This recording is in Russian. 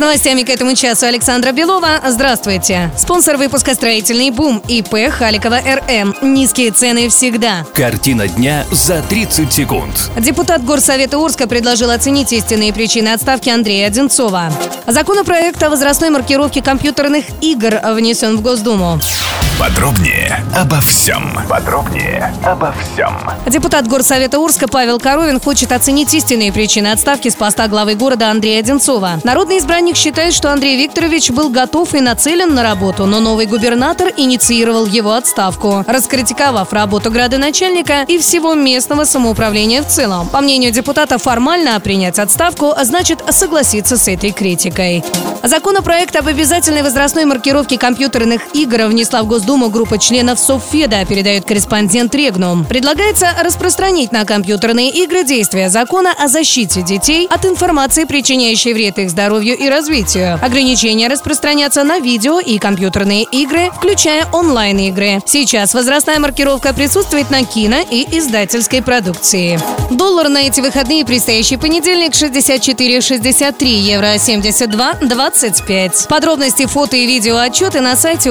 С новостями к этому часу Александра Белова. Здравствуйте. Спонсор выпуска «Строительный бум» ИП Халикова РМ. Низкие цены всегда. Картина дня за 30 секунд. Депутат Горсовета Орска предложил оценить истинные причины отставки Андрея Одинцова. Законопроект о возрастной маркировке компьютерных игр внесен в Госдуму. Подробнее обо всем. Подробнее обо всем. Депутат Горсовета Орска Павел Коровин хочет оценить истинные причины отставки с поста главы города Андрея Одинцова. Народный избранник считает, что Андрей Викторович был готов и нацелен на работу, но новый губернатор инициировал его отставку, раскритиковав работу градоначальника и всего местного самоуправления в целом. По мнению депутата, формально принять отставку значит согласиться с этой критикой. Законопроект об обязательной возрастной маркировке компьютерных игр внесла в Госдуму группа членов Совфеда, передает корреспондент Регнум. Предлагается распространить на компьютерные игры действия закона о защите детей от информации, причиняющей вред их здоровью и развитию. Ограничения распространятся на видео и компьютерные игры, включая онлайн-игры. Сейчас возрастная маркировка присутствует на кино и издательской продукции. Доллар на эти выходные предстоящий понедельник 64,63 евро 72 25. Подробности, фото и видео отчеты на сайте